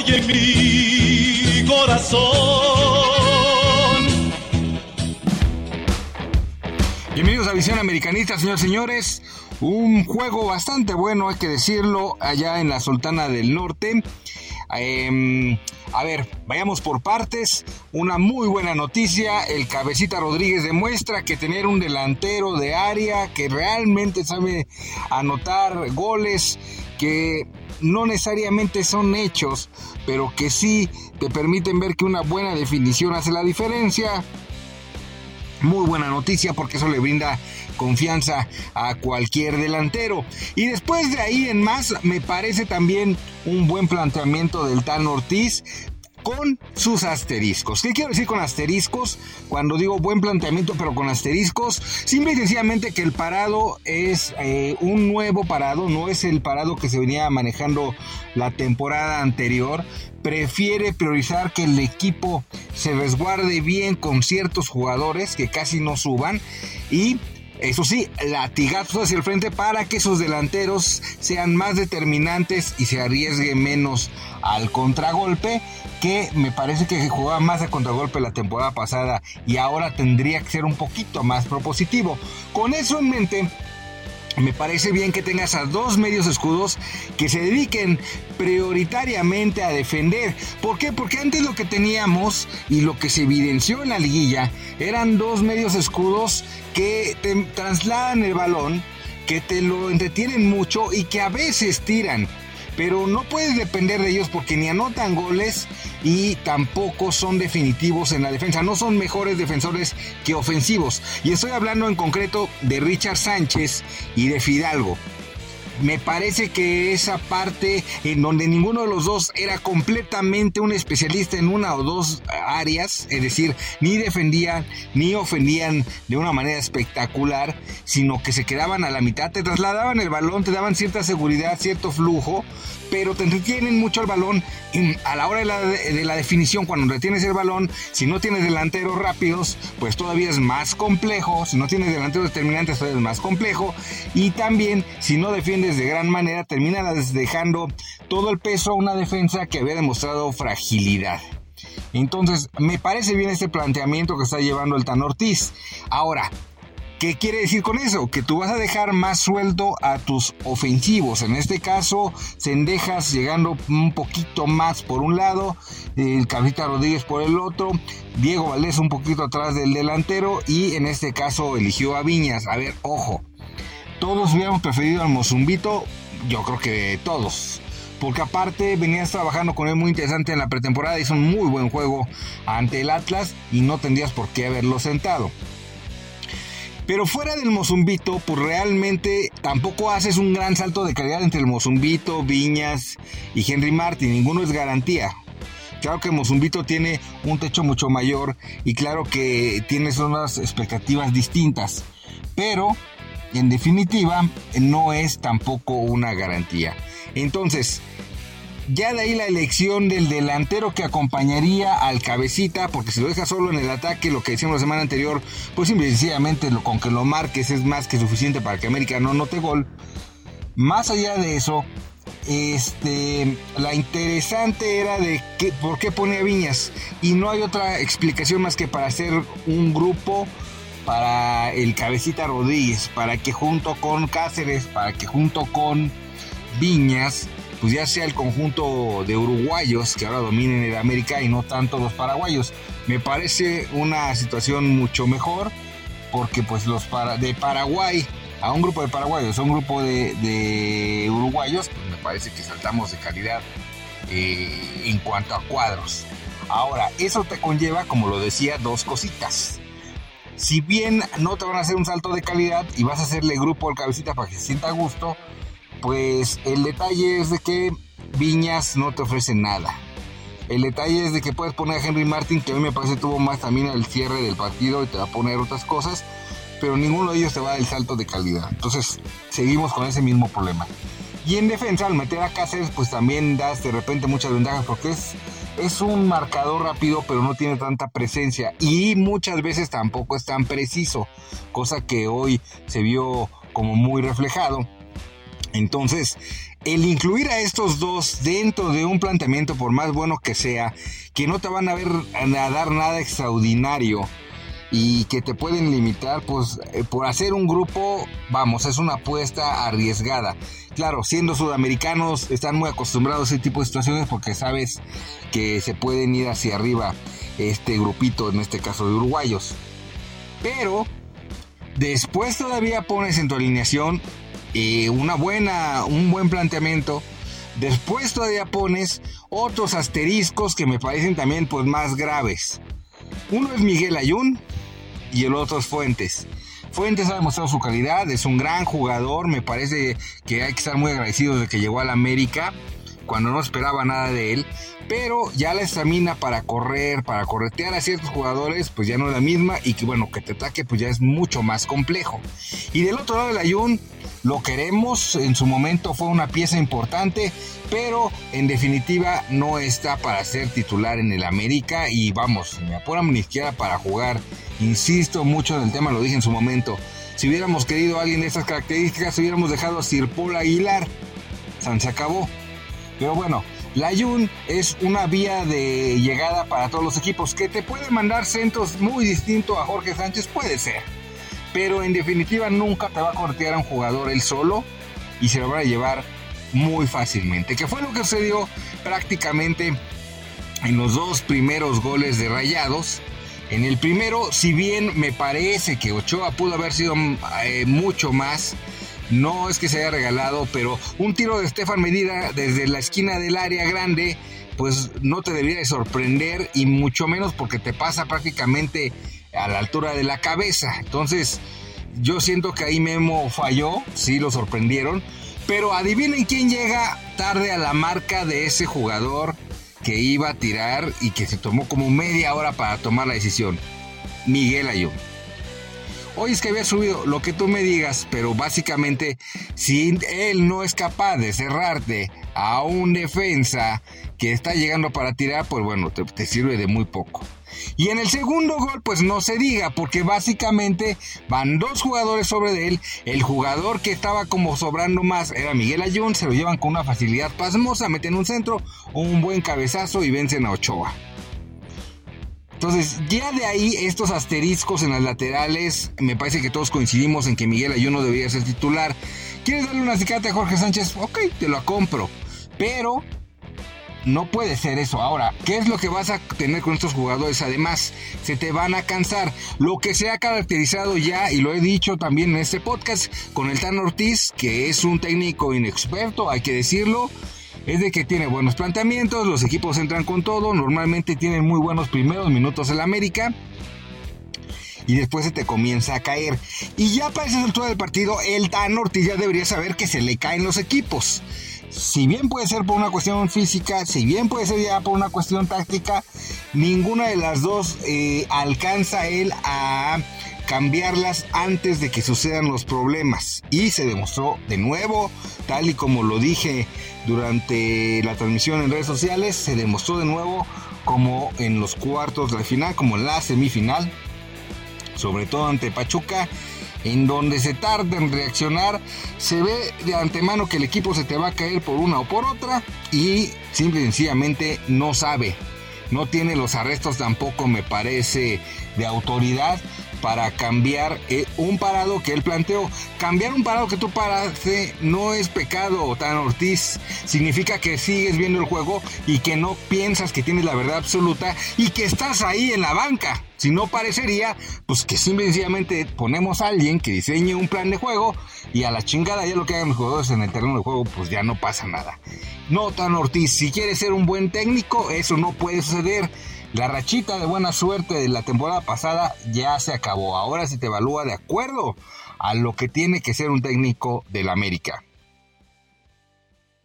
hoy en mi corazón. Bienvenidos a Visión Americanista, señores señores. Un juego bastante bueno, hay que decirlo, allá en la Sultana del Norte. Em, a ver, vayamos por partes. Una muy buena noticia. El cabecita Rodríguez demuestra que tener un delantero de área que realmente sabe anotar goles, que no necesariamente son hechos, pero que sí te permiten ver que una buena definición hace la diferencia. Muy buena noticia porque eso le brinda confianza a cualquier delantero. Y después de ahí en más, me parece también un buen planteamiento del Tan Ortiz con sus asteriscos. ¿Qué quiero decir con asteriscos? Cuando digo buen planteamiento, pero con asteriscos, simple y sencillamente que el parado es eh, un nuevo parado, no es el parado que se venía manejando la temporada anterior. Prefiere priorizar que el equipo se resguarde bien con ciertos jugadores que casi no suban y eso sí, latigazos hacia el frente para que sus delanteros sean más determinantes y se arriesgue menos al contragolpe, que me parece que jugaba más a contragolpe la temporada pasada y ahora tendría que ser un poquito más propositivo. Con eso en mente, me parece bien que tengas a dos medios escudos que se dediquen prioritariamente a defender. ¿Por qué? Porque antes lo que teníamos y lo que se evidenció en la liguilla eran dos medios escudos que te trasladan el balón, que te lo entretienen mucho y que a veces tiran pero no puedes depender de ellos porque ni anotan goles y tampoco son definitivos en la defensa. No son mejores defensores que ofensivos. Y estoy hablando en concreto de Richard Sánchez y de Fidalgo me parece que esa parte en donde ninguno de los dos era completamente un especialista en una o dos áreas, es decir, ni defendían ni ofendían de una manera espectacular, sino que se quedaban a la mitad, te trasladaban el balón, te daban cierta seguridad, cierto flujo, pero te entretienen mucho el balón a la hora de la, de la definición, cuando retienes el balón, si no tienes delanteros rápidos, pues todavía es más complejo, si no tienes delanteros determinantes, todavía es más complejo, y también si no defiendes de gran manera, terminas dejando todo el peso a una defensa que había demostrado fragilidad. Entonces, me parece bien este planteamiento que está llevando el Tan Ortiz. Ahora, ¿Qué quiere decir con eso? Que tú vas a dejar más sueldo a tus ofensivos. En este caso, Sendejas llegando un poquito más por un lado, el Rodríguez por el otro, Diego Valdés un poquito atrás del delantero y en este caso eligió a Viñas. A ver, ojo, todos hubiéramos preferido al Mozumbito, yo creo que todos. Porque aparte venías trabajando con él muy interesante en la pretemporada, hizo un muy buen juego ante el Atlas y no tendrías por qué haberlo sentado. Pero fuera del Mozumbito, pues realmente tampoco haces un gran salto de calidad entre el Mozumbito, Viñas y Henry Martin. Ninguno es garantía. Claro que Mozumbito tiene un techo mucho mayor y claro que tienes unas expectativas distintas. Pero, en definitiva, no es tampoco una garantía. Entonces, ya de ahí la elección del delantero que acompañaría al cabecita, porque si lo deja solo en el ataque, lo que decíamos la semana anterior, pues sencillamente con que lo marques es más que suficiente para que América no note gol. Más allá de eso, este, la interesante era de que, por qué pone a Viñas. Y no hay otra explicación más que para hacer un grupo para el cabecita Rodríguez, para que junto con Cáceres, para que junto con Viñas pues ya sea el conjunto de uruguayos que ahora dominen el América y no tanto los paraguayos. Me parece una situación mucho mejor porque pues los para, de Paraguay a un grupo de paraguayos, a un grupo de, uruguayos, pues me parece que saltamos de calidad eh, en cuanto a cuadros. Ahora, eso te conlleva, como lo decía, dos cositas. Si bien no te van a hacer un salto de calidad y vas a hacerle grupo al cabecita para que se sienta a gusto, pues el detalle es de que Viñas no te ofrece nada. El detalle es de que puedes poner a Henry Martin, que a mí me parece tuvo más también al cierre del partido y te va a poner otras cosas, pero ninguno de ellos te va a dar el salto de calidad. Entonces, seguimos con ese mismo problema. Y en defensa, al meter a Cáceres, pues también das de repente muchas ventajas porque es, es un marcador rápido, pero no tiene tanta presencia. Y muchas veces tampoco es tan preciso, cosa que hoy se vio como muy reflejado. Entonces, el incluir a estos dos dentro de un planteamiento, por más bueno que sea, que no te van a, ver, dar nada extraordinario y que te pueden limitar, pues eh, por hacer un grupo, vamos, es una apuesta arriesgada. Claro, siendo sudamericanos, están muy acostumbrados a ese tipo de situaciones porque sabes que se pueden ir hacia arriba este grupito, en este caso de uruguayos. Pero después todavía pones en tu alineación eh, una buena, un buen planteamiento. Después todavía pones otros asteriscos que me parecen también pues más graves. Uno es Miguel Ayun y el otro es Fuentes. Fuentes ha demostrado su calidad, es un gran jugador, me parece que hay que estar muy agradecidos de que llegó al América cuando no esperaba nada de él, pero ya la estamina para correr, para corretear a ciertos jugadores, pues ya no es la misma y que bueno, que te ataque pues ya es mucho más complejo. Y del otro lado del Ayun, lo queremos, en su momento fue una pieza importante, pero en definitiva no está para ser titular en el América y vamos, me apuran ni siquiera para jugar. Insisto mucho en el tema, lo dije en su momento. Si hubiéramos querido a alguien de estas características, hubiéramos dejado a Sir Paul Aguilar. San se acabó. Pero bueno, la Jun es una vía de llegada para todos los equipos que te puede mandar centros muy distintos a Jorge Sánchez, puede ser pero en definitiva nunca te va a cortear a un jugador él solo y se lo va a llevar muy fácilmente. Que fue lo que sucedió prácticamente en los dos primeros goles de Rayados. En el primero, si bien me parece que Ochoa pudo haber sido eh, mucho más, no es que se haya regalado, pero un tiro de Estefan Medida desde la esquina del área grande, pues no te debería de sorprender y mucho menos porque te pasa prácticamente a la altura de la cabeza. Entonces, yo siento que ahí Memo falló, sí lo sorprendieron, pero adivinen quién llega tarde a la marca de ese jugador que iba a tirar y que se tomó como media hora para tomar la decisión. Miguel Ayú. Hoy es que había subido lo que tú me digas, pero básicamente si él no es capaz de cerrarte a un defensa que está llegando para tirar, pues bueno, te sirve de muy poco. Y en el segundo gol, pues no se diga, porque básicamente van dos jugadores sobre de él. El jugador que estaba como sobrando más era Miguel Ayun, se lo llevan con una facilidad pasmosa, meten un centro, un buen cabezazo y vencen a Ochoa. Entonces, ya de ahí estos asteriscos en las laterales, me parece que todos coincidimos en que Miguel Ayun no debería ser titular. ¿Quieres darle una cicate a Jorge Sánchez? Ok, te lo compro. Pero no puede ser eso. Ahora, ¿qué es lo que vas a tener con estos jugadores? Además, se te van a cansar. Lo que se ha caracterizado ya, y lo he dicho también en este podcast, con el Tan Ortiz, que es un técnico inexperto, hay que decirlo, es de que tiene buenos planteamientos, los equipos entran con todo, normalmente tienen muy buenos primeros minutos en la América y después se te comienza a caer. Y ya para esa altura del partido, el Tan Ortiz ya debería saber que se le caen los equipos si bien puede ser por una cuestión física, si bien puede ser ya por una cuestión táctica, ninguna de las dos eh, alcanza él a cambiarlas antes de que sucedan los problemas. Y se demostró de nuevo, tal y como lo dije durante la transmisión en redes sociales, se demostró de nuevo como en los cuartos de la final, como en la semifinal, sobre todo ante Pachuca en donde se tarda en reaccionar, se ve de antemano que el equipo se te va a caer por una o por otra y simple y sencillamente no sabe. No tiene los arrestos tampoco, me parece, de autoridad para cambiar eh, un parado que él planteó. Cambiar un parado que tú paraste no es pecado, Tan Ortiz. Significa que sigues viendo el juego y que no piensas que tienes la verdad absoluta y que estás ahí en la banca. Si no parecería, pues que simplemente ponemos a alguien que diseñe un plan de juego y a la chingada ya lo que hagan los jugadores en el terreno de juego, pues ya no pasa nada. No, Tan Ortiz, si quieres ser un buen técnico, eso no puede suceder. La rachita de buena suerte de la temporada pasada ya se acabó. Ahora se te evalúa de acuerdo a lo que tiene que ser un técnico del América.